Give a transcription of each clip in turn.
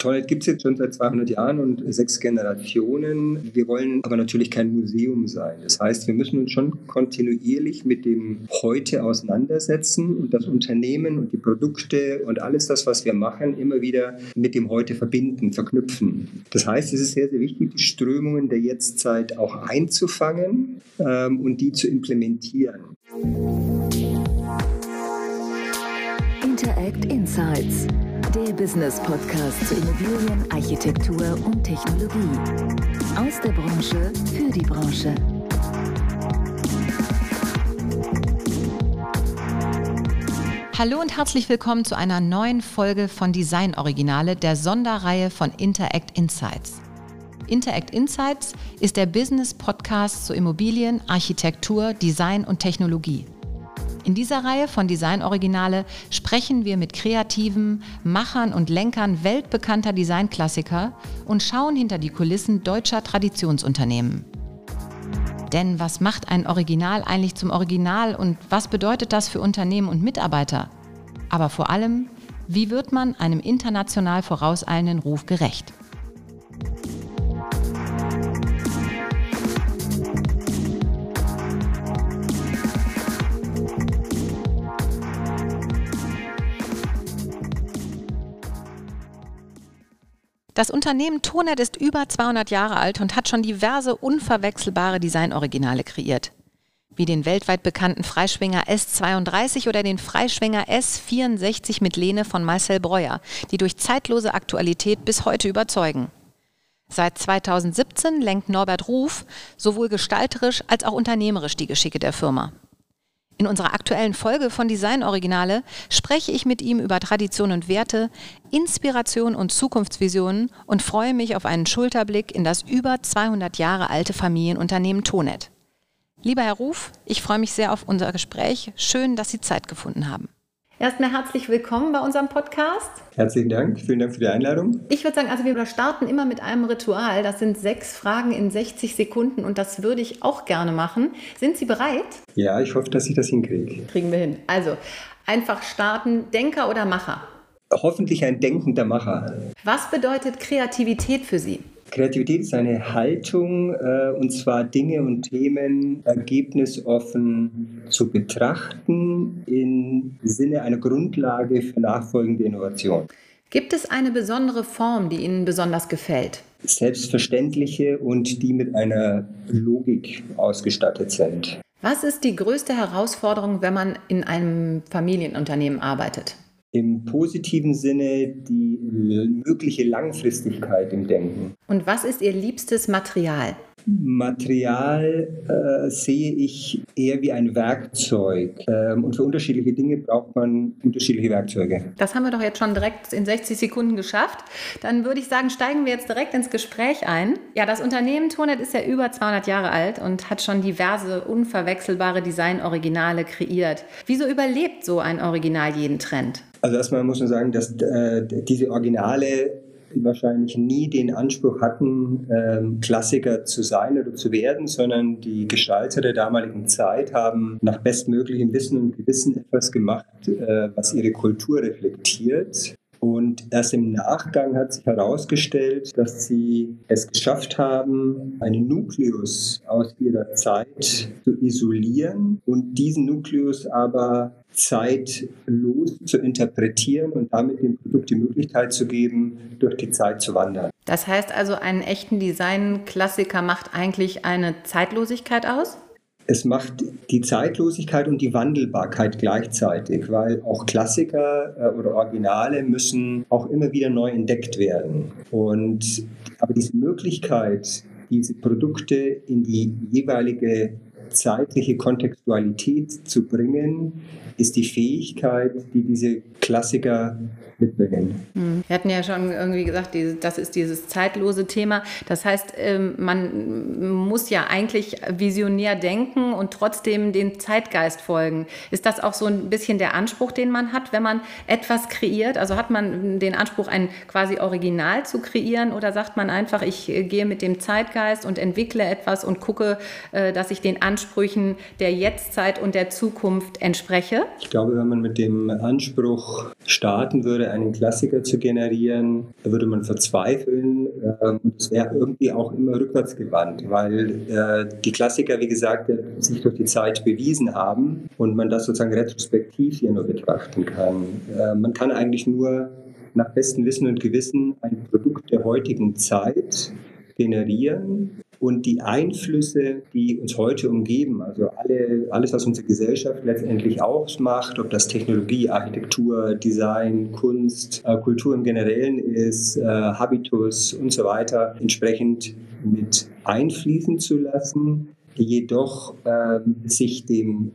Toll gibt es jetzt schon seit 200 Jahren und sechs Generationen. Wir wollen aber natürlich kein Museum sein. Das heißt, wir müssen uns schon kontinuierlich mit dem Heute auseinandersetzen und das Unternehmen und die Produkte und alles das, was wir machen, immer wieder mit dem Heute verbinden, verknüpfen. Das heißt, es ist sehr, sehr wichtig, die Strömungen der Jetztzeit auch einzufangen ähm, und die zu implementieren. Interact Insights der Business Podcast zu Immobilien, Architektur und Technologie. Aus der Branche für die Branche. Hallo und herzlich willkommen zu einer neuen Folge von Design Originale, der Sonderreihe von Interact Insights. Interact Insights ist der Business Podcast zu Immobilien, Architektur, Design und Technologie. In dieser Reihe von Design Originale sprechen wir mit kreativen Machern und Lenkern weltbekannter Designklassiker und schauen hinter die Kulissen deutscher Traditionsunternehmen. Denn was macht ein Original eigentlich zum Original und was bedeutet das für Unternehmen und Mitarbeiter? Aber vor allem, wie wird man einem international vorauseilenden Ruf gerecht? Das Unternehmen Tonet ist über 200 Jahre alt und hat schon diverse unverwechselbare Designoriginale kreiert. Wie den weltweit bekannten Freischwinger S32 oder den Freischwinger S64 mit Lehne von Marcel Breuer, die durch zeitlose Aktualität bis heute überzeugen. Seit 2017 lenkt Norbert Ruf sowohl gestalterisch als auch unternehmerisch die Geschicke der Firma. In unserer aktuellen Folge von Design Originale spreche ich mit ihm über Tradition und Werte, Inspiration und Zukunftsvisionen und freue mich auf einen Schulterblick in das über 200 Jahre alte Familienunternehmen Tonet. Lieber Herr Ruf, ich freue mich sehr auf unser Gespräch. Schön, dass Sie Zeit gefunden haben. Erstmal herzlich willkommen bei unserem Podcast. Herzlichen Dank, vielen Dank für die Einladung. Ich würde sagen, also wir starten immer mit einem Ritual. Das sind sechs Fragen in 60 Sekunden und das würde ich auch gerne machen. Sind Sie bereit? Ja, ich hoffe, dass ich das hinkriege. Kriegen wir hin. Also, einfach starten. Denker oder Macher? Hoffentlich ein denkender Macher. Was bedeutet Kreativität für Sie? Kreativität ist eine Haltung, äh, und zwar Dinge und Themen ergebnisoffen zu betrachten im Sinne einer Grundlage für nachfolgende Innovation. Gibt es eine besondere Form, die Ihnen besonders gefällt? Selbstverständliche und die mit einer Logik ausgestattet sind. Was ist die größte Herausforderung, wenn man in einem Familienunternehmen arbeitet? Im positiven Sinne die mögliche Langfristigkeit im Denken. Und was ist Ihr liebstes Material? Material äh, sehe ich eher wie ein Werkzeug. Ähm, und für unterschiedliche Dinge braucht man unterschiedliche Werkzeuge. Das haben wir doch jetzt schon direkt in 60 Sekunden geschafft. Dann würde ich sagen, steigen wir jetzt direkt ins Gespräch ein. Ja, das Unternehmen Tonet ist ja über 200 Jahre alt und hat schon diverse unverwechselbare Design-Originale kreiert. Wieso überlebt so ein Original jeden Trend? Also erstmal muss man sagen, dass äh, diese Originale wahrscheinlich nie den Anspruch hatten, ähm, Klassiker zu sein oder zu werden, sondern die Gestalter der damaligen Zeit haben nach bestmöglichem Wissen und Gewissen etwas gemacht, äh, was ihre Kultur reflektiert. Und erst im Nachgang hat sich herausgestellt, dass sie es geschafft haben, einen Nukleus aus ihrer Zeit zu isolieren und diesen Nukleus aber zeitlos zu interpretieren und damit dem Produkt die Möglichkeit zu geben, durch die Zeit zu wandern. Das heißt also, einen echten Design-Klassiker macht eigentlich eine Zeitlosigkeit aus? Es macht die Zeitlosigkeit und die Wandelbarkeit gleichzeitig, weil auch Klassiker äh, oder Originale müssen auch immer wieder neu entdeckt werden. Und aber diese Möglichkeit, diese Produkte in die jeweilige zeitliche Kontextualität zu bringen, ist die Fähigkeit, die diese Klassiker mitbringen. Hm. Wir hatten ja schon irgendwie gesagt, das ist dieses zeitlose Thema. Das heißt, ähm, man muss ja eigentlich visionär denken und trotzdem den Zeitgeist folgen. Ist das auch so ein bisschen der Anspruch, den man hat, wenn man etwas kreiert? Also hat man den Anspruch, ein quasi Original zu kreieren oder sagt man einfach, ich gehe mit dem Zeitgeist und entwickle etwas und gucke, äh, dass ich den Anspruch Ansprüchen der Jetztzeit und der Zukunft entspreche? Ich glaube, wenn man mit dem Anspruch starten würde, einen Klassiker zu generieren, würde man verzweifeln. Ähm, es wäre irgendwie auch immer rückwärtsgewandt, weil äh, die Klassiker, wie gesagt, sich durch die Zeit bewiesen haben und man das sozusagen retrospektiv hier nur betrachten kann. Äh, man kann eigentlich nur nach bestem Wissen und Gewissen ein Produkt der heutigen Zeit generieren und die Einflüsse, die uns heute umgeben, also alle, alles, was unsere Gesellschaft letztendlich ausmacht, ob das Technologie, Architektur, Design, Kunst, äh, Kultur im Generellen ist, äh, Habitus und so weiter, entsprechend mit einfließen zu lassen jedoch ähm, sich dem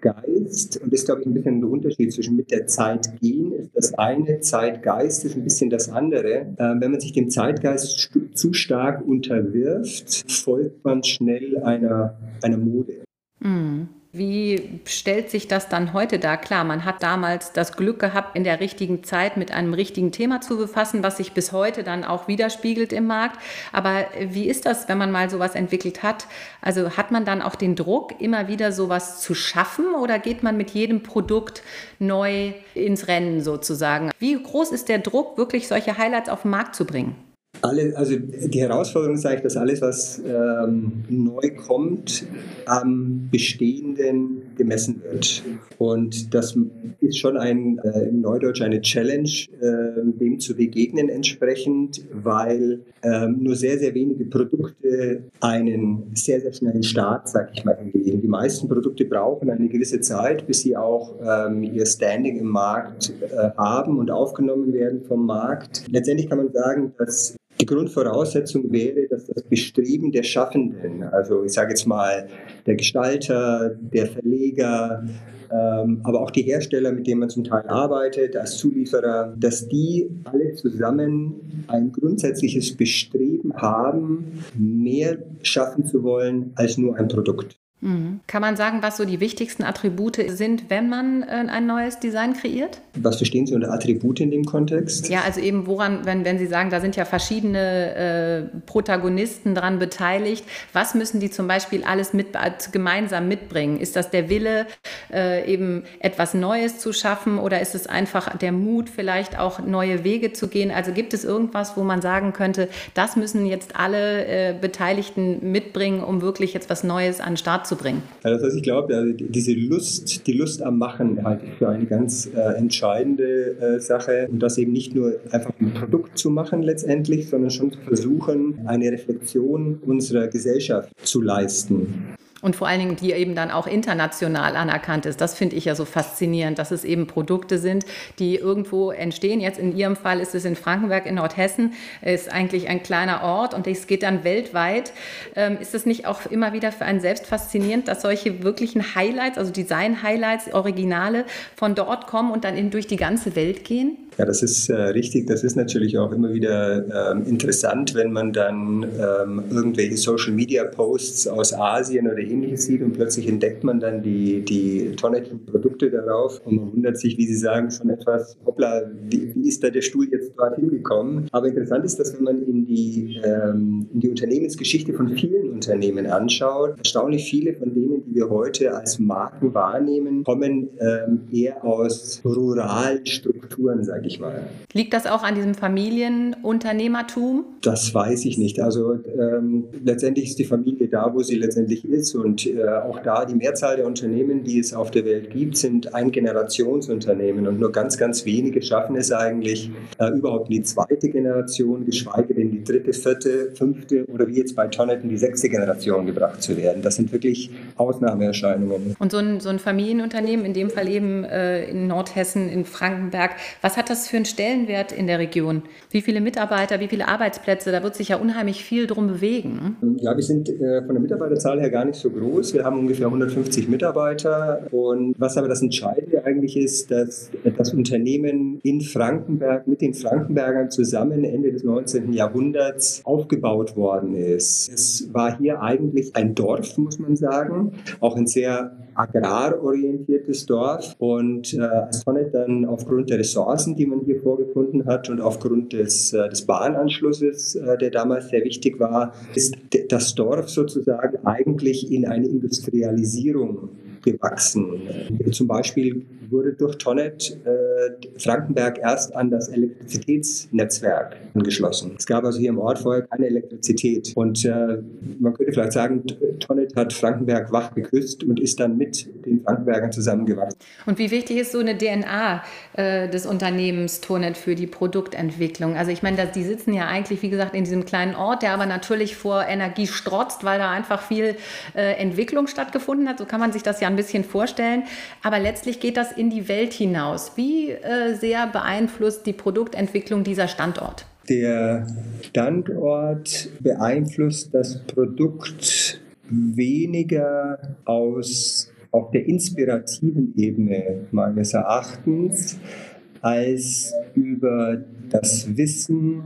Zeitgeist, und das ist, glaube ich, ein bisschen der Unterschied zwischen mit der Zeit gehen, ist das eine, Zeitgeist ist ein bisschen das andere. Ähm, wenn man sich dem Zeitgeist zu stark unterwirft, folgt man schnell einer, einer Mode. Mhm. Wie stellt sich das dann heute dar? Klar, man hat damals das Glück gehabt, in der richtigen Zeit mit einem richtigen Thema zu befassen, was sich bis heute dann auch widerspiegelt im Markt. Aber wie ist das, wenn man mal sowas entwickelt hat? Also hat man dann auch den Druck, immer wieder sowas zu schaffen oder geht man mit jedem Produkt neu ins Rennen sozusagen? Wie groß ist der Druck, wirklich solche Highlights auf den Markt zu bringen? Alle, also die Herausforderung ist eigentlich, dass alles, was ähm, neu kommt, am Bestehenden gemessen wird. Und das ist schon ein, äh, im Neudeutsch eine Challenge, äh, dem zu begegnen entsprechend, weil äh, nur sehr, sehr wenige Produkte einen sehr, sehr schnellen Start, sag ich mal, hingelegen. Die meisten Produkte brauchen eine gewisse Zeit, bis sie auch ähm, ihr Standing im Markt äh, haben und aufgenommen werden vom Markt. Letztendlich kann man sagen, dass die Grundvoraussetzung wäre, dass das Bestreben der Schaffenden, also ich sage jetzt mal der Gestalter, der Verleger, ähm, aber auch die Hersteller, mit denen man zum Teil arbeitet, als Zulieferer, dass die alle zusammen ein grundsätzliches Bestreben haben, mehr schaffen zu wollen als nur ein Produkt. Mhm. Kann man sagen, was so die wichtigsten Attribute sind, wenn man äh, ein neues Design kreiert? Was verstehen Sie unter Attribute in dem Kontext? Ja, also eben woran, wenn, wenn Sie sagen, da sind ja verschiedene äh, Protagonisten dran beteiligt, was müssen die zum Beispiel alles mit, gemeinsam mitbringen? Ist das der Wille, äh, eben etwas Neues zu schaffen oder ist es einfach der Mut, vielleicht auch neue Wege zu gehen? Also gibt es irgendwas, wo man sagen könnte, das müssen jetzt alle äh, Beteiligten mitbringen, um wirklich jetzt was Neues an den Start zu bringen? Also das heißt, ich glaube, diese Lust, die Lust am Machen halte ich für eine ganz äh, entscheidende äh, Sache. Und das eben nicht nur einfach ein Produkt zu machen letztendlich, sondern schon zu versuchen, eine Reflexion unserer Gesellschaft zu leisten. Und vor allen Dingen, die eben dann auch international anerkannt ist. Das finde ich ja so faszinierend, dass es eben Produkte sind, die irgendwo entstehen. Jetzt in Ihrem Fall ist es in Frankenberg in Nordhessen, ist eigentlich ein kleiner Ort und es geht dann weltweit. Ähm, ist es nicht auch immer wieder für einen selbst faszinierend, dass solche wirklichen Highlights, also Design-Highlights, Originale von dort kommen und dann eben durch die ganze Welt gehen? Ja, das ist äh, richtig. Das ist natürlich auch immer wieder ähm, interessant, wenn man dann ähm, irgendwelche Social-Media-Posts aus Asien oder ähnliches sieht und plötzlich entdeckt man dann die, die tonnettigen Produkte darauf und man wundert sich, wie Sie sagen, schon etwas, hoppla, wie, wie ist da der Stuhl jetzt dort hingekommen? Aber interessant ist, dass wenn man in die, ähm, in die Unternehmensgeschichte von vielen Unternehmen anschaut, erstaunlich viele von denen, die wir heute als Marken wahrnehmen, kommen ähm, eher aus ruralen Strukturen, sage ich mal. Liegt das auch an diesem Familienunternehmertum? Das weiß ich nicht. Also ähm, letztendlich ist die Familie da, wo sie letztendlich ist und äh, auch da die Mehrzahl der Unternehmen, die es auf der Welt gibt, sind Ein-Generationsunternehmen und nur ganz, ganz wenige schaffen es eigentlich äh, überhaupt in die zweite Generation, geschweige denn die dritte, vierte, fünfte oder wie jetzt bei Tonnet in die sechste Generation gebracht zu werden. Das sind wirklich Ausnahmeerscheinungen. Und so ein, so ein Familienunternehmen, in dem Fall eben äh, in Nordhessen, in Frankenberg, was hat das für einen Stellenwert in der Region? Wie viele Mitarbeiter, wie viele Arbeitsplätze? Da wird sich ja unheimlich viel drum bewegen. Ja, wir sind äh, von der Mitarbeiterzahl her gar nicht so groß. Wir haben ungefähr 150 Mitarbeiter. Und was aber das Entscheidende eigentlich ist, dass das Unternehmen in Frankenberg mit den Frankenbergern zusammen Ende des 19. Jahrhunderts aufgebaut worden ist. Es war hier eigentlich ein Dorf, muss man sagen, auch ein sehr agrarorientiertes Dorf. Und äh, als Tonnet dann aufgrund der Ressourcen, die man hier vorgefunden hat und aufgrund des, äh, des Bahnanschlusses, äh, der damals sehr wichtig war, ist das Dorf sozusagen eigentlich in eine Industrialisierung gewachsen. Zum Beispiel wurde durch Tonnet äh, Frankenberg erst an das Elektrizitätsnetzwerk angeschlossen. Es gab also hier im Ort vorher keine Elektrizität. Und äh, man könnte vielleicht sagen, Tonnet hat Frankenberg wach geküsst und ist dann mit den Frankenbergern zusammengewachsen. Und wie wichtig ist so eine DNA äh, des Unternehmens Tonnet für die Produktentwicklung? Also ich meine, die sitzen ja eigentlich, wie gesagt, in diesem kleinen Ort, der aber natürlich vor Energie strotzt, weil da einfach viel äh, Entwicklung stattgefunden hat. So kann man sich das ja ein bisschen vorstellen. Aber letztlich geht das in die Welt hinaus. Wie äh, sehr beeinflusst die Produktentwicklung dieser Standort? Der Standort beeinflusst das Produkt weniger aus auf der inspirativen Ebene meines Erachtens als über das Wissen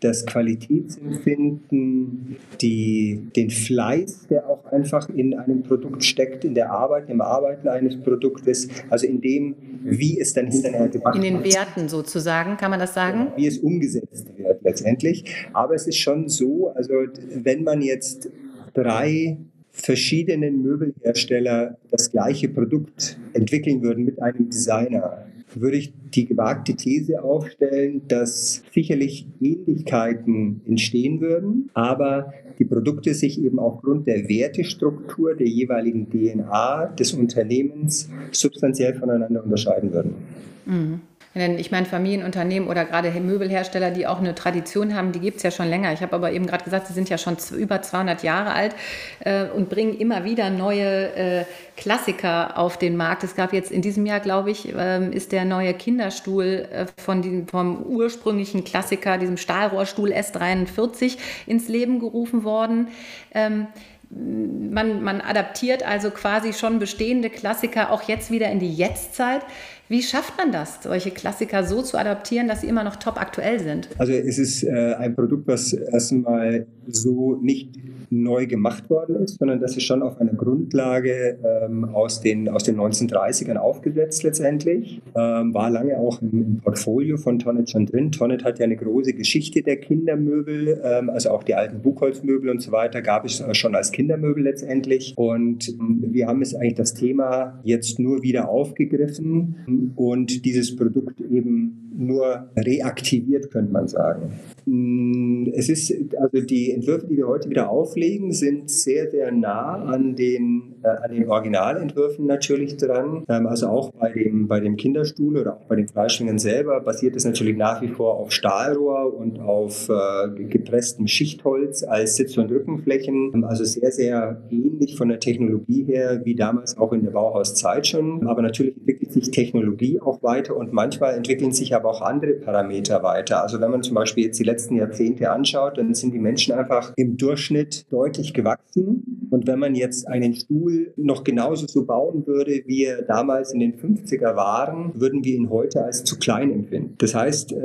das Qualitätsempfinden, die, den Fleiß, der auch einfach in einem Produkt steckt, in der Arbeit, im Arbeiten eines Produktes, also in dem, wie es dann hinterher gemacht wird. In den Werten sozusagen, kann man das sagen? wie es umgesetzt wird letztendlich. Aber es ist schon so, also wenn man jetzt drei verschiedenen Möbelhersteller das gleiche Produkt entwickeln würden mit einem Designer, würde ich die gewagte These aufstellen, dass sicherlich Ähnlichkeiten entstehen würden, aber die Produkte sich eben aufgrund der Wertestruktur der jeweiligen DNA des Unternehmens substanziell voneinander unterscheiden würden. Mhm. Ich meine, Familienunternehmen oder gerade Möbelhersteller, die auch eine Tradition haben, die gibt es ja schon länger. Ich habe aber eben gerade gesagt, sie sind ja schon über 200 Jahre alt äh, und bringen immer wieder neue äh, Klassiker auf den Markt. Es gab jetzt in diesem Jahr, glaube ich, äh, ist der neue Kinderstuhl äh, von dem, vom ursprünglichen Klassiker, diesem Stahlrohrstuhl S43, ins Leben gerufen worden. Ähm, man, man adaptiert also quasi schon bestehende Klassiker auch jetzt wieder in die Jetztzeit. Wie schafft man das, solche Klassiker so zu adaptieren, dass sie immer noch top aktuell sind? Also es ist äh, ein Produkt, was erstmal so nicht neu gemacht worden ist, sondern das ist schon auf einer Grundlage ähm, aus, den, aus den 1930ern aufgesetzt letztendlich. Ähm, war lange auch im, Portfolio von Tonnet schon drin. Tonnet hat ja eine große Geschichte der Kindermöbel, ähm, also auch die alten Buchholzmöbel und so weiter gab es schon als Kindermöbel letztendlich. Und ähm, wir haben es eigentlich das Thema jetzt nur wieder aufgegriffen und dieses Produkt eben nur reaktiviert, könnte man sagen. Mm, es ist, also die Entwürfe, die wir heute wieder auflegen, sind sehr, sehr nah an den, äh, an den Originalentwürfen natürlich dran. Ähm, also auch bei dem, bei dem Kinderstuhl oder auch bei den Fleischwingen selber basiert es natürlich nach wie vor auf Stahlrohr und auf äh, gepresstem Schichtholz als Sitz- und Rückenflächen. Ähm, also sehr, sehr ähnlich von der Technologie her wie damals auch in der Bauhauszeit schon. Aber natürlich entwickelt sich Technologie auch weiter und manchmal entwickeln sich aber auch andere Parameter weiter. Also wenn man zum Beispiel jetzt die letzten Jahrzehnte anschaut, dann sind die Menschen einfach im Durchschnitt deutlich gewachsen. Und wenn man jetzt einen Stuhl noch genauso so bauen würde, wie er damals in den 50er waren, würden wir ihn heute als zu klein empfinden. Das heißt, äh,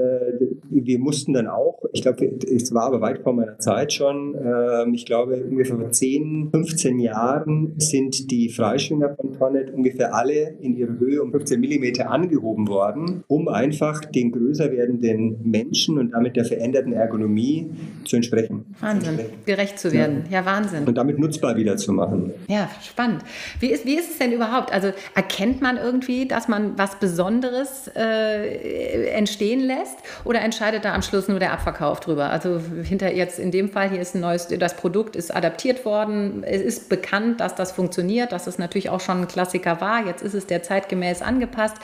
wir mussten dann auch, ich glaube, es war aber weit vor meiner Zeit schon, ähm, ich glaube, ungefähr vor 10, 15 Jahren sind die Freischwinger von Tonnet ungefähr alle in ihrer Höhe um 15 Millimeter angehoben worden, um einfach den größer werdenden Menschen und damit der veränderten Ergonomie zu entsprechen. Wahnsinn, gerecht zu werden. Ja. ja. Wahnsinn. Und damit nutzbar wieder zu machen. Ja, spannend. Wie ist, wie ist es denn überhaupt? Also erkennt man irgendwie, dass man was Besonderes äh, entstehen lässt oder entscheidet da am Schluss nur der Abverkauf drüber? Also hinter jetzt in dem Fall hier ist ein neues, das Produkt ist adaptiert worden. Es ist bekannt, dass das funktioniert, dass es natürlich auch schon ein Klassiker war. Jetzt ist es der zeitgemäß angepasst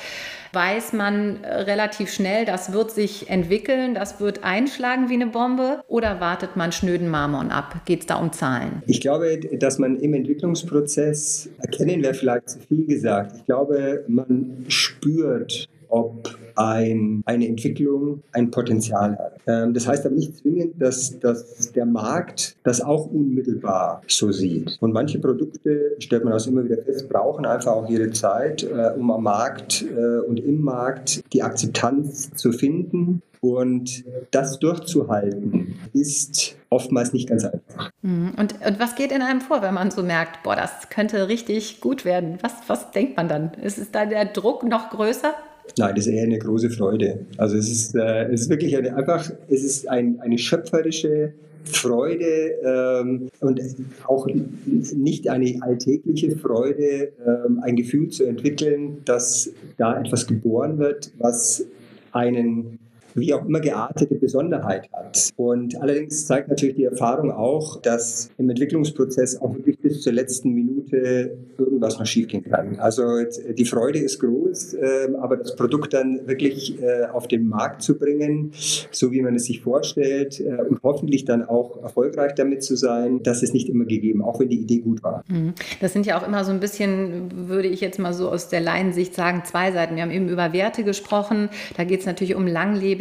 weiß man äh, relativ schnell, das wird sich entwickeln, das wird einschlagen wie eine Bombe oder wartet man schnöden Marmon ab? Geht es da um Zahlen? Ich glaube, dass man im Entwicklungsprozess, erkennen wäre vielleicht zu viel gesagt, ich glaube, man spürt, ob ein, eine Entwicklung ein Potenzial hat. Ähm, das heißt aber nicht zwingend, dass, dass der Markt das auch unmittelbar so sieht. Und manche Produkte, stellt man das immer wieder fest, brauchen einfach auch ihre Zeit, äh, um am Markt äh, und im Markt die Akzeptanz zu finden. Und das durchzuhalten ist oftmals nicht ganz einfach. Mhm. Und, und was geht in einem vor, wenn man so merkt, boah, das könnte richtig gut werden? Was, was denkt man dann? Ist, ist da der Druck noch größer? Nein, das ist eher eine große Freude. Also es ist, äh, es ist wirklich eine, einfach, es ist ein, eine schöpferische Freude ähm, und auch nicht eine alltägliche Freude, ähm, ein Gefühl zu entwickeln, dass da etwas geboren wird, was einen wie auch immer geartete Besonderheit hat. Und allerdings zeigt natürlich die Erfahrung auch, dass im Entwicklungsprozess auch wirklich bis zur letzten Minute irgendwas noch schiefgehen kann. Also die Freude ist groß, ähm, aber das Produkt dann wirklich äh, auf den Markt zu bringen, so wie man es sich vorstellt äh, und hoffentlich dann auch erfolgreich damit zu sein, das ist nicht immer gegeben, auch wenn die Idee gut war. Mhm. Das sind ja auch immer so ein bisschen, würde ich jetzt mal so aus der Laiensicht sagen, zwei Seiten. Wir haben eben über Werte gesprochen. Da geht es natürlich um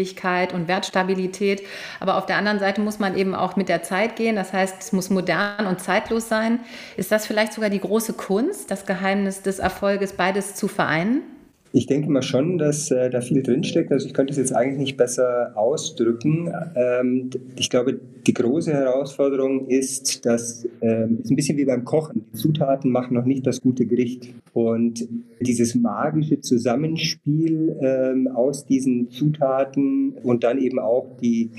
Langlebigkeit und Wertstabilität. Aber auf der anderen Seite muss man eben auch mit der Zeit gehen. Das heißt, es muss modern und zeitlos sein. Ist das vielleicht sogar die große Kunst, das Geheimnis des Erfolges, beides zu vereinen? Ich denke mal schon, dass äh, da viel drinsteckt. Also ich könnte es jetzt eigentlich nicht besser ausdrücken. Ähm, ich glaube, die große Herausforderung ist, dass ähm, ein bisschen wie beim Kochen. Die Zutaten machen noch nicht das gute Gericht. Und dieses magische Zusammenspiel ähm, aus diesen Zutaten und dann eben auch die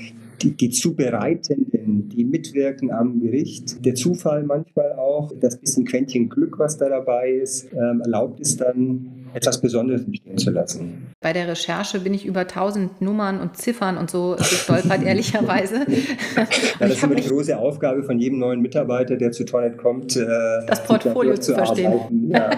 die, die Zubereitenden, die mitwirken am Gericht. Der Zufall manchmal auch, das bisschen Quäntchen Glück, was da dabei ist, ähm, erlaubt es dann, etwas Besonderes entstehen zu lassen. Bei der Recherche bin ich über tausend Nummern und Ziffern und so gestolpert, ehrlicherweise. ja, das ist immer die große Aufgabe von jedem neuen Mitarbeiter, der zu Tornet kommt, äh, das Portfolio zu verstehen. Ja,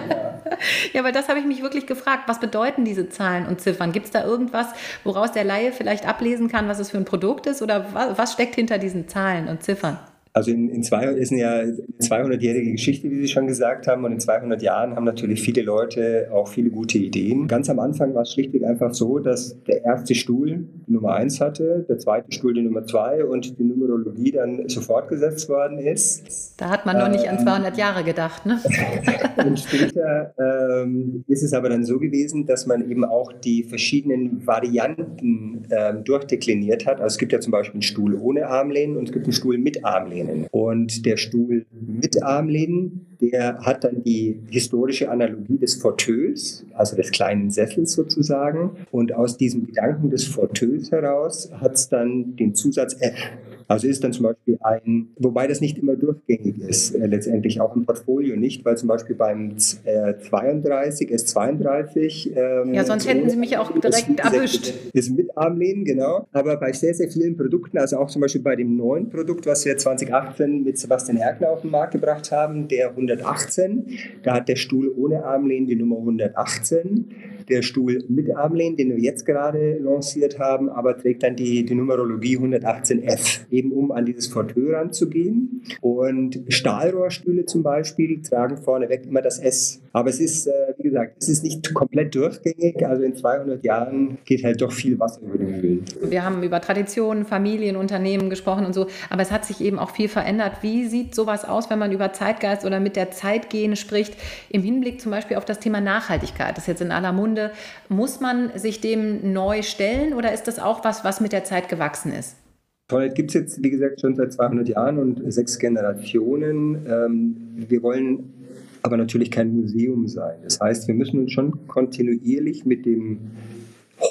ja, aber das habe ich mich wirklich gefragt. Was bedeuten diese Zahlen und Ziffern? Gibt es da irgendwas, woraus der Laie vielleicht ablesen kann, was es für ein Produkt ist? Oder was steckt hinter diesen Zahlen und Ziffern? Also in, in zwei, ist ja eine 200-jährige Geschichte, wie Sie schon gesagt haben. Und in 200 Jahren haben natürlich viele Leute auch viele gute Ideen. Ganz am Anfang war es schlichtweg einfach so, dass der erste Stuhl die Nummer eins hatte, der zweite Stuhl die Nummer zwei und die Numerologie dann sofort gesetzt worden ist. Da hat man noch nicht an 200 äh, Jahre gedacht, ne? und später ähm, ist es aber dann so gewesen, dass man eben auch die verschiedenen Varianten ähm, durchdekliniert hat. Also es gibt ja zum Beispiel einen Stuhl ohne Armlehnen und es gibt einen Stuhl mit Armlehnen. Armlehnen. Und der Stuhl mit Armlehnen, der hat dann die historische Analogie des Fauteuils, also des kleinen Sessels sozusagen. Und aus diesem Gedanken des Fauteuils heraus hat es dann den Zusatz F also ist dann zum Beispiel ein, wobei das nicht immer durchgängig ist, äh, letztendlich auch im Portfolio nicht, weil zum Beispiel beim äh, 32, S32. Ähm, ja, sonst hätten Sie mich auch direkt erwischt. Ist mit Armlehnen, genau. Aber bei sehr, sehr vielen Produkten, also auch zum Beispiel bei dem neuen Produkt, was wir 2018 mit Sebastian Herkner auf den Markt gebracht haben, der 118, da hat der Stuhl ohne Armlehnen die Nummer 118. Der Stuhl mit Armlehnen, den wir jetzt gerade lanciert haben, aber trägt dann die, die Numerologie 118F eben um an dieses Fauteuil ranzugehen. Und Stahlrohrstühle zum Beispiel tragen vorneweg immer das S. Aber es ist, äh, wie gesagt, es ist nicht komplett durchgängig. Also in 200 Jahren geht halt doch viel Wasser über den Mühlen. Wir haben über Traditionen, Familien, Unternehmen gesprochen und so. Aber es hat sich eben auch viel verändert. Wie sieht sowas aus, wenn man über Zeitgeist oder mit der Zeit gehen spricht? Im Hinblick zum Beispiel auf das Thema Nachhaltigkeit. Das ist jetzt in aller Munde. Muss man sich dem neu stellen oder ist das auch was, was mit der Zeit gewachsen ist? Toilette gibt es jetzt, wie gesagt, schon seit 200 Jahren und sechs Generationen. Ähm, wir wollen aber natürlich kein Museum sein. Das heißt, wir müssen uns schon kontinuierlich mit dem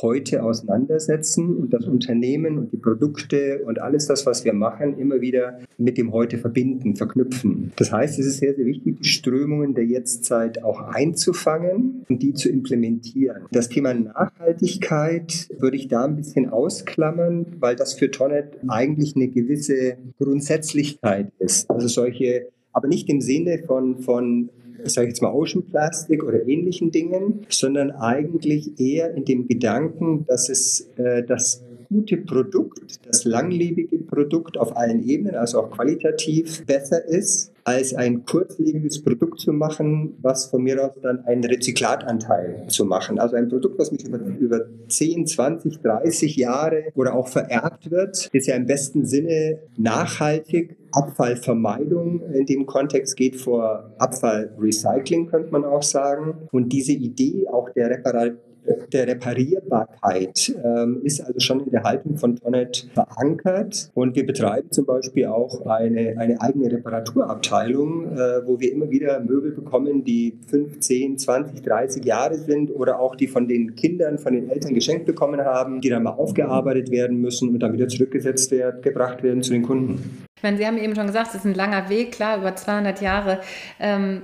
heute auseinandersetzen und das Unternehmen und die Produkte und alles das, was wir machen, immer wieder mit dem heute verbinden, verknüpfen. Das heißt, es ist sehr, sehr wichtig, die Strömungen der Jetztzeit auch einzufangen und die zu implementieren. Das Thema Nachhaltigkeit würde ich da ein bisschen ausklammern, weil das für Tonnet eigentlich eine gewisse Grundsätzlichkeit ist. Also solche aber nicht im Sinne von, von sage ich jetzt mal, Ocean Plastic oder ähnlichen Dingen, sondern eigentlich eher in dem Gedanken, dass es äh, das gute Produkt, das langlebige Produkt auf allen Ebenen, also auch qualitativ besser ist, als ein kurzlebiges Produkt zu machen, was von mir aus dann einen Rezyklatanteil zu machen. Also ein Produkt, was mich über, über 10, 20, 30 Jahre oder auch vererbt wird, ist ja im besten Sinne nachhaltig. Abfallvermeidung in dem Kontext geht vor Abfallrecycling, könnte man auch sagen. Und diese Idee auch der Reparatur der Reparierbarkeit ähm, ist also schon in der Haltung von Tonnet verankert. Und wir betreiben zum Beispiel auch eine, eine eigene Reparaturabteilung, äh, wo wir immer wieder Möbel bekommen, die 15, 20, 30 Jahre sind oder auch die von den Kindern, von den Eltern geschenkt bekommen haben, die dann mal aufgearbeitet werden müssen und dann wieder zurückgesetzt werden, gebracht werden zu den Kunden. Ich meine, Sie haben eben schon gesagt, es ist ein langer Weg, klar, über 200 Jahre. Ähm,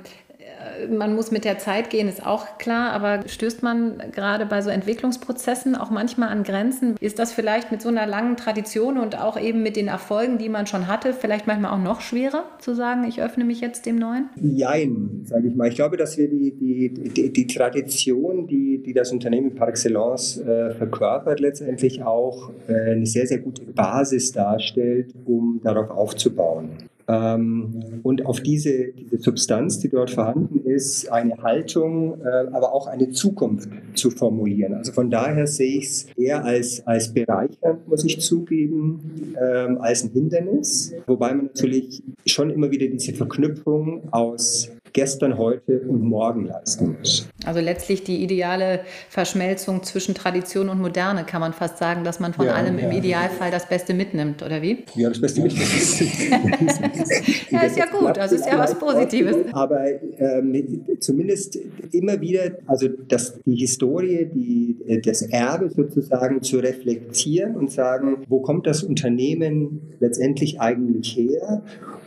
man muss mit der Zeit gehen, ist auch klar, aber stößt man gerade bei so Entwicklungsprozessen auch manchmal an Grenzen? Ist das vielleicht mit so einer langen Tradition und auch eben mit den Erfolgen, die man schon hatte, vielleicht manchmal auch noch schwerer zu sagen, ich öffne mich jetzt dem Neuen? Jein, sage ich mal. Ich glaube, dass wir die, die, die, die Tradition, die, die das Unternehmen par excellence äh, verkörpert, letztendlich auch äh, eine sehr, sehr gute Basis darstellt, um darauf aufzubauen. Ähm, und auf diese, diese Substanz, die dort vorhanden ist, eine Haltung, äh, aber auch eine Zukunft zu formulieren. Also von daher sehe ich es eher als, als bereichernd, muss ich zugeben, ähm, als ein Hindernis. Wobei man natürlich schon immer wieder diese Verknüpfung aus gestern, heute und morgen leisten muss. Also letztlich die ideale Verschmelzung zwischen Tradition und Moderne, kann man fast sagen, dass man von ja, allem ja. im Idealfall das Beste mitnimmt, oder wie? Ja, das Beste mitnimmt. ja, ist ja gut, also ist ja was Positives. Aber ähm, zumindest immer wieder, also das, die Historie, die, das Erbe sozusagen zu reflektieren und sagen, wo kommt das Unternehmen letztendlich eigentlich her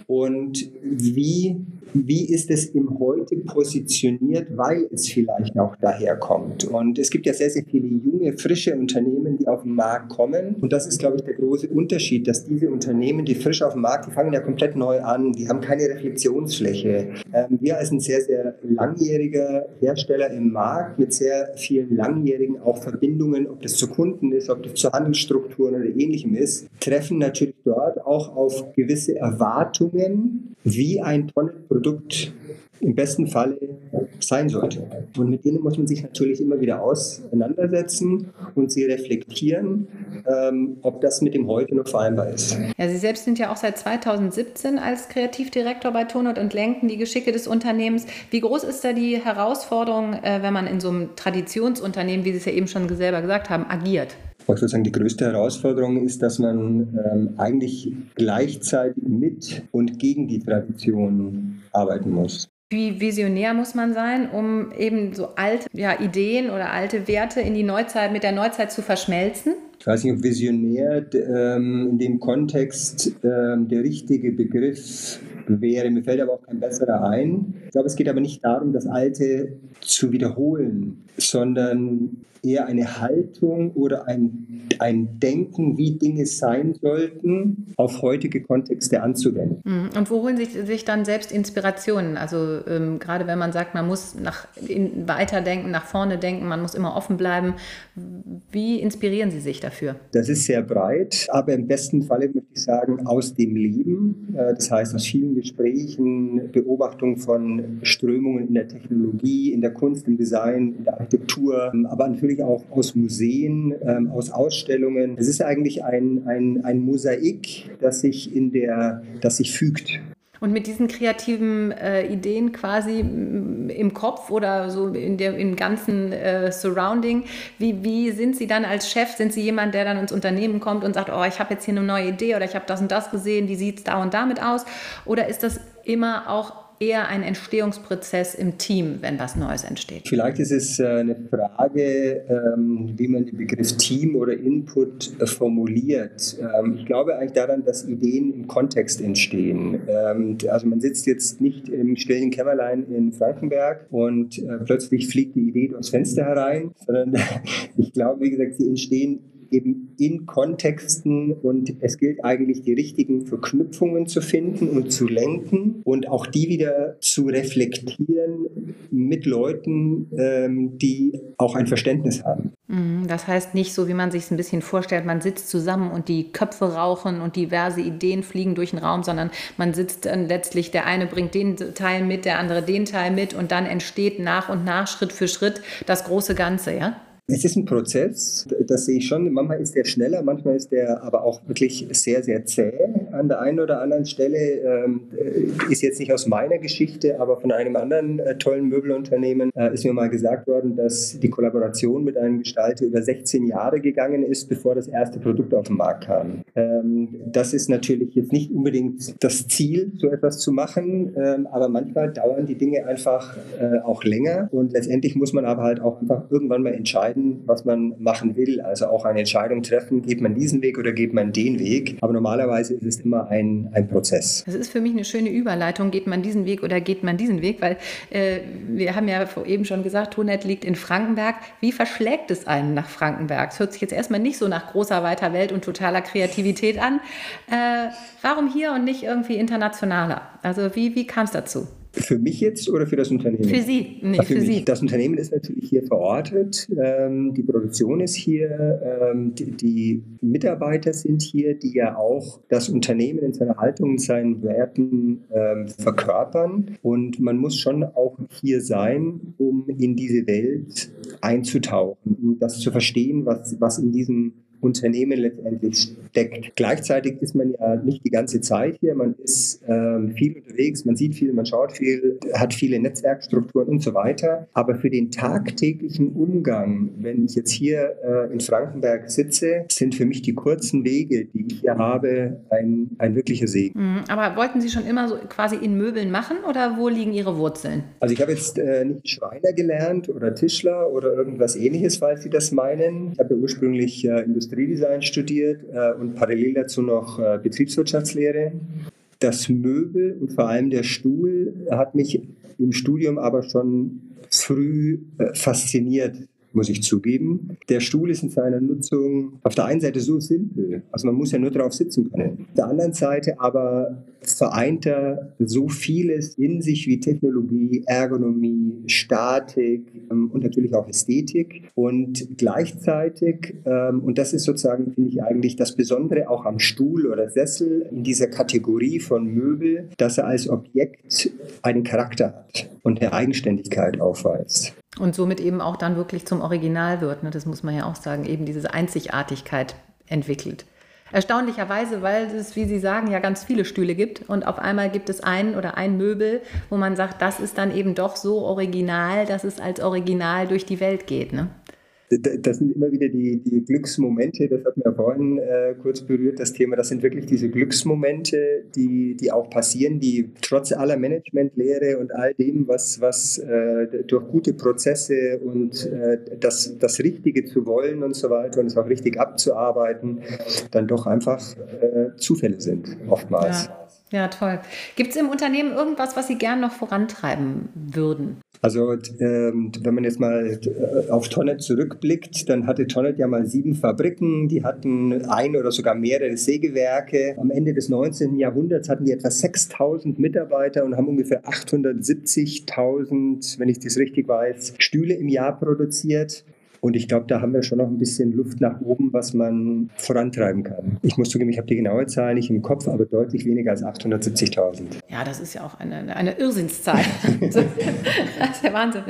und wie wie ist es im Heute positioniert, weil es vielleicht auch daherkommt. Und es gibt ja sehr, sehr viele junge, frische Unternehmen, die auf den Markt kommen. Und das ist, glaube ich, der große Unterschied, dass diese Unternehmen, die frisch auf dem Markt, die fangen ja komplett neu an, die haben keine Reflexionsfläche. Ähm, wir als ein sehr, sehr langjähriger Hersteller im Markt mit sehr vielen langjährigen auch Verbindungen, ob das zu Kunden ist, ob das zu Handelsstrukturen oder ähnlichem ist, treffen natürlich dort auch auf gewisse Erwartungen, wie ein Produkt im besten Falle sein sollte. Und mit denen muss man sich natürlich immer wieder auseinandersetzen und sie reflektieren, ähm, ob das mit dem heute noch vereinbar ist. Ja, Sie selbst sind ja auch seit 2017 als Kreativdirektor bei Tonot und lenken die Geschicke des Unternehmens. Wie groß ist da die Herausforderung, äh, wenn man in so einem Traditionsunternehmen, wie Sie es ja eben schon selber gesagt haben, agiert? Ich würde sagen, die größte Herausforderung ist, dass man ähm, eigentlich gleichzeitig mit und gegen die Tradition arbeiten muss. Wie visionär muss man sein, um eben so alte ja, Ideen oder alte Werte in die Neuzeit, mit der Neuzeit zu verschmelzen? Ich weiß nicht, ob visionär ähm, in dem Kontext ähm, der richtige Begriff wäre. Mir fällt aber auch kein besserer ein. Ich glaube, es geht aber nicht darum, das Alte zu wiederholen, sondern eher eine Haltung oder ein, ein Denken, wie Dinge sein sollten, auf heutige Kontexte anzuwenden. Mhm. Und wo holen sich, sich dann selbst Inspirationen? Also ähm, gerade wenn man sagt, man muss nach, in, weiterdenken, nach vorne denken, man muss immer offen bleiben. Wie inspirieren Sie sich dafür? Das ist sehr breit, aber im besten Falle möchte ich sagen, aus dem Leben. Äh, das heißt, aus vielen Gesprächen, Beobachtung von Strömungen in der Technologie, in der Kunst, im Design, in der Architektur, aber natürlich natürlich auch aus Museen, ähm, aus Ausstellungen. Es ist eigentlich ein, ein, ein Mosaik, das sich, in der, das sich fügt. Und mit diesen kreativen äh, Ideen quasi im Kopf oder so in der, im ganzen äh, Surrounding, wie, wie sind Sie dann als Chef? Sind Sie jemand, der dann ins Unternehmen kommt und sagt, oh, ich habe jetzt hier eine neue Idee oder ich habe das und das gesehen, wie sieht es da und damit aus? Oder ist das immer auch eher ein Entstehungsprozess im Team, wenn was Neues entsteht? Vielleicht ist es äh, eine Frage, ähm, wie man den Begriff Team oder Input äh, formuliert. Ähm, ich glaube eigentlich daran, dass Ideen im Kontext entstehen. Ähm, also man sitzt jetzt nicht im stillen Kämmerlein in Frankenberg und äh, plötzlich fliegt die Idee durchs Fenster herein, sondern ich glaube, wie gesagt, sie entstehen eben in Kontexten und es gilt eigentlich, die richtigen Verknüpfungen zu finden und zu lenken und auch die wieder zu reflektieren mit Leuten, ähm, die auch ein Verständnis haben. Mhm, das heißt nicht so, wie man sich es ein bisschen vorstellt, man sitzt zusammen und die Köpfe rauchen und diverse Ideen fliegen durch den Raum, sondern man sitzt dann letztlich, der eine bringt den Teil mit, der andere den Teil mit und dann entsteht nach und nach, Schritt für Schritt, das große Ganze, ja? Es ist ein Prozess, das sehe ich schon. Manchmal ist der schneller, manchmal ist der aber auch wirklich sehr, sehr zäh an der einen oder anderen Stelle. Ähm, äh, ist jetzt nicht aus meiner Geschichte, aber von einem anderen äh, tollen Möbelunternehmen äh, ist mir mal gesagt worden, dass die Kollaboration mit einem Gestalter über 16 Jahre gegangen ist, bevor das erste Produkt auf den Markt kam. Ähm, das ist natürlich jetzt nicht unbedingt das Ziel, so etwas zu machen, ähm, aber manchmal dauern die Dinge einfach äh, auch länger und letztendlich muss man aber halt auch einfach irgendwann mal entscheiden, entscheiden, was man machen will. Also auch eine Entscheidung treffen, geht man diesen Weg oder geht man den Weg. Aber normalerweise ist es immer ein, ein Prozess. Das ist für mich eine schöne Überleitung, geht man diesen Weg oder geht man diesen Weg, weil äh, wir haben ja eben schon gesagt, Tonet liegt in Frankenberg. Wie verschlägt es einen nach Frankenberg? Es hört sich jetzt erstmal nicht so nach großer, weiter Welt und totaler Kreativität an. Äh, warum hier und nicht irgendwie internationaler? Also wie, wie kam es dazu? Für mich jetzt oder für das Unternehmen? Für Sie. Nee, für, für Sie. Das Unternehmen ist natürlich hier verortet. Ähm, die Produktion ist hier. Ähm, die, die, Mitarbeiter sind hier, die ja auch das Unternehmen in seiner Haltung, in seinen Werten ähm, verkörpern. Und man muss schon auch hier sein, um in diese Welt einzutauchen, um das zu verstehen, was, was in diesem Unternehmen letztendlich steckt. Gleichzeitig ist man ja nicht die ganze Zeit hier, man ist ähm, viel unterwegs, man sieht viel, man schaut viel, hat viele Netzwerkstrukturen und so weiter. Aber für den tagtäglichen Umgang, wenn ich jetzt hier äh, in Frankenberg sitze, sind für mich die kurzen Wege, die ich hier habe, ein, ein wirklicher Segen. Mhm, aber wollten Sie schon immer so quasi in Möbeln machen oder wo liegen Ihre Wurzeln? Also ich habe jetzt äh, nicht Schreiner gelernt oder Tischler oder irgendwas ähnliches, falls Sie das meinen. Ich habe ja ursprünglich äh, Industrie Industriedesign studiert äh, und parallel dazu noch äh, Betriebswirtschaftslehre. Das Möbel und vor allem der Stuhl hat mich im Studium aber schon früh äh, fasziniert muss ich zugeben. Der Stuhl ist in seiner Nutzung auf der einen Seite so simpel, also man muss ja nur drauf sitzen können. Auf der anderen Seite aber vereint er so vieles in sich wie Technologie, Ergonomie, Statik ähm, und natürlich auch Ästhetik. Und gleichzeitig, ähm, und das ist sozusagen, finde ich eigentlich das Besondere auch am Stuhl oder Sessel in dieser Kategorie von Möbel, dass er als Objekt einen Charakter hat und eine Eigenständigkeit aufweist. Und somit eben auch dann wirklich zum Original wird. Ne? Das muss man ja auch sagen, eben diese Einzigartigkeit entwickelt. Erstaunlicherweise, weil es, wie Sie sagen, ja ganz viele Stühle gibt und auf einmal gibt es einen oder ein Möbel, wo man sagt, das ist dann eben doch so original, dass es als Original durch die Welt geht. Ne? Das sind immer wieder die, die Glücksmomente, das hat mir vorhin äh, kurz berührt, das Thema, das sind wirklich diese Glücksmomente, die, die auch passieren, die trotz aller Managementlehre und all dem, was, was äh, durch gute Prozesse und äh, das, das Richtige zu wollen und so weiter und es auch richtig abzuarbeiten, dann doch einfach äh, Zufälle sind, oftmals. Ja. Ja, toll. Gibt es im Unternehmen irgendwas, was Sie gern noch vorantreiben würden? Also ähm, wenn man jetzt mal äh, auf Tonnet zurückblickt, dann hatte Tonnet ja mal sieben Fabriken, die hatten ein oder sogar mehrere Sägewerke. Am Ende des 19. Jahrhunderts hatten die etwa 6000 Mitarbeiter und haben ungefähr 870.000, wenn ich das richtig weiß, Stühle im Jahr produziert. Und ich glaube, da haben wir schon noch ein bisschen Luft nach oben, was man vorantreiben kann. Ich muss zugeben, ich habe die genaue Zahl nicht im Kopf, aber deutlich weniger als 870.000. Ja, das ist ja auch eine, eine Irrsinnszahl. das ist der Wahnsinn.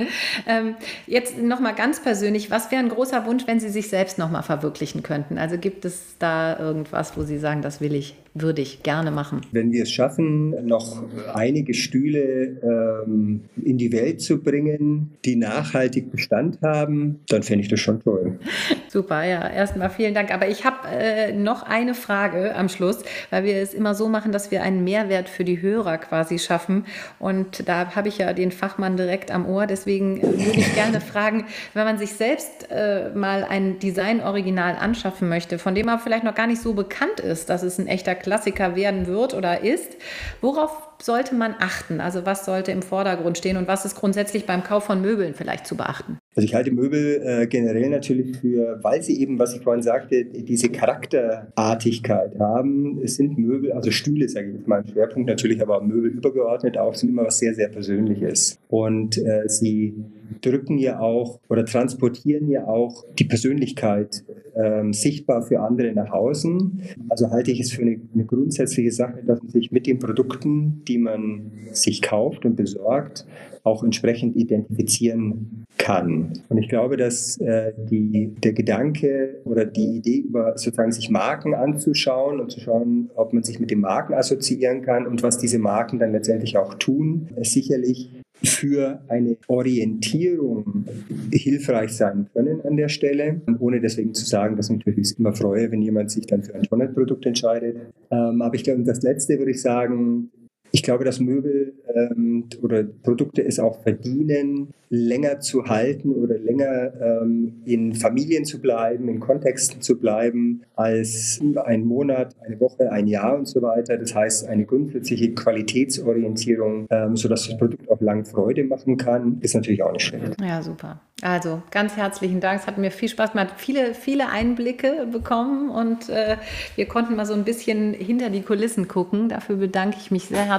Ähm, jetzt nochmal ganz persönlich, was wäre ein großer Wunsch, wenn Sie sich selbst nochmal verwirklichen könnten? Also gibt es da irgendwas, wo Sie sagen, das will ich, würde ich gerne machen? Wenn wir es schaffen, noch einige Stühle ähm, in die Welt zu bringen, die nachhaltig Bestand haben, dann fände finde ich das schon toll. Super, ja, erstmal vielen Dank. Aber ich habe äh, noch eine Frage am Schluss, weil wir es immer so machen, dass wir einen Mehrwert für die Hörer quasi schaffen. Und da habe ich ja den Fachmann direkt am Ohr. Deswegen würde ich gerne fragen, wenn man sich selbst äh, mal ein Design-Original anschaffen möchte, von dem er vielleicht noch gar nicht so bekannt ist, dass es ein echter Klassiker werden wird oder ist, worauf sollte man achten? Also was sollte im Vordergrund stehen und was ist grundsätzlich beim Kauf von Möbeln vielleicht zu beachten? Also ich halte Möbel äh, generell natürlich für, weil sie eben, was ich vorhin sagte, diese Charakterartigkeit haben. Es sind Möbel, also Stühle, sage ich jetzt mal, Schwerpunkt natürlich, aber Möbel übergeordnet auch, sind immer was sehr, sehr Persönliches. Und äh, sie drücken ja auch oder transportieren ja auch die Persönlichkeit ähm, sichtbar für andere nach außen. Also halte ich es für eine, eine grundsätzliche Sache, dass man sich mit den Produkten, die man sich kauft und besorgt, auch entsprechend identifizieren kann. Und ich glaube, dass äh, die, der Gedanke oder die Idee über sozusagen sich Marken anzuschauen und zu schauen, ob man sich mit den Marken assoziieren kann und was diese Marken dann letztendlich auch tun, sicherlich für eine Orientierung hilfreich sein können an der Stelle, ohne deswegen zu sagen, dass ich mich natürlich immer freue, wenn jemand sich dann für ein Tonnet-Produkt entscheidet. Ähm, aber ich glaube, das Letzte würde ich sagen, ich glaube, dass Möbel ähm, oder Produkte es auch verdienen, länger zu halten oder länger ähm, in Familien zu bleiben, in Kontexten zu bleiben, als ein Monat, eine Woche, ein Jahr und so weiter. Das heißt, eine grundsätzliche Qualitätsorientierung, ähm, sodass das Produkt auch lang Freude machen kann, ist natürlich auch nicht schlecht. Ja, super. Also ganz herzlichen Dank. Es hat mir viel Spaß gemacht, viele, viele Einblicke bekommen und äh, wir konnten mal so ein bisschen hinter die Kulissen gucken. Dafür bedanke ich mich sehr herzlich.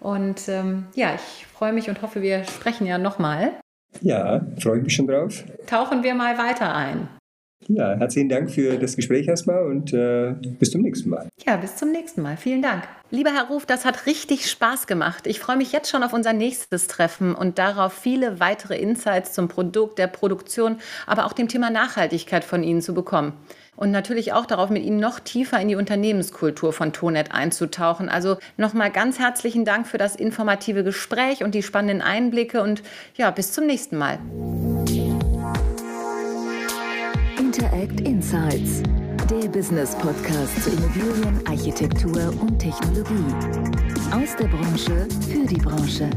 Und ähm, ja, ich freue mich und hoffe, wir sprechen ja nochmal. Ja, freue mich schon drauf. Tauchen wir mal weiter ein. Ja, herzlichen Dank für das Gespräch erstmal und äh, bis zum nächsten Mal. Ja, bis zum nächsten Mal. Vielen Dank. Lieber Herr Ruf, das hat richtig Spaß gemacht. Ich freue mich jetzt schon auf unser nächstes Treffen und darauf, viele weitere Insights zum Produkt, der Produktion, aber auch dem Thema Nachhaltigkeit von Ihnen zu bekommen und natürlich auch darauf, mit Ihnen noch tiefer in die Unternehmenskultur von Tonet einzutauchen. Also nochmal ganz herzlichen Dank für das informative Gespräch und die spannenden Einblicke und ja, bis zum nächsten Mal. Interact Insights, der Business Podcast zu Immobilien, Architektur und Technologie. Aus der Branche für die Branche.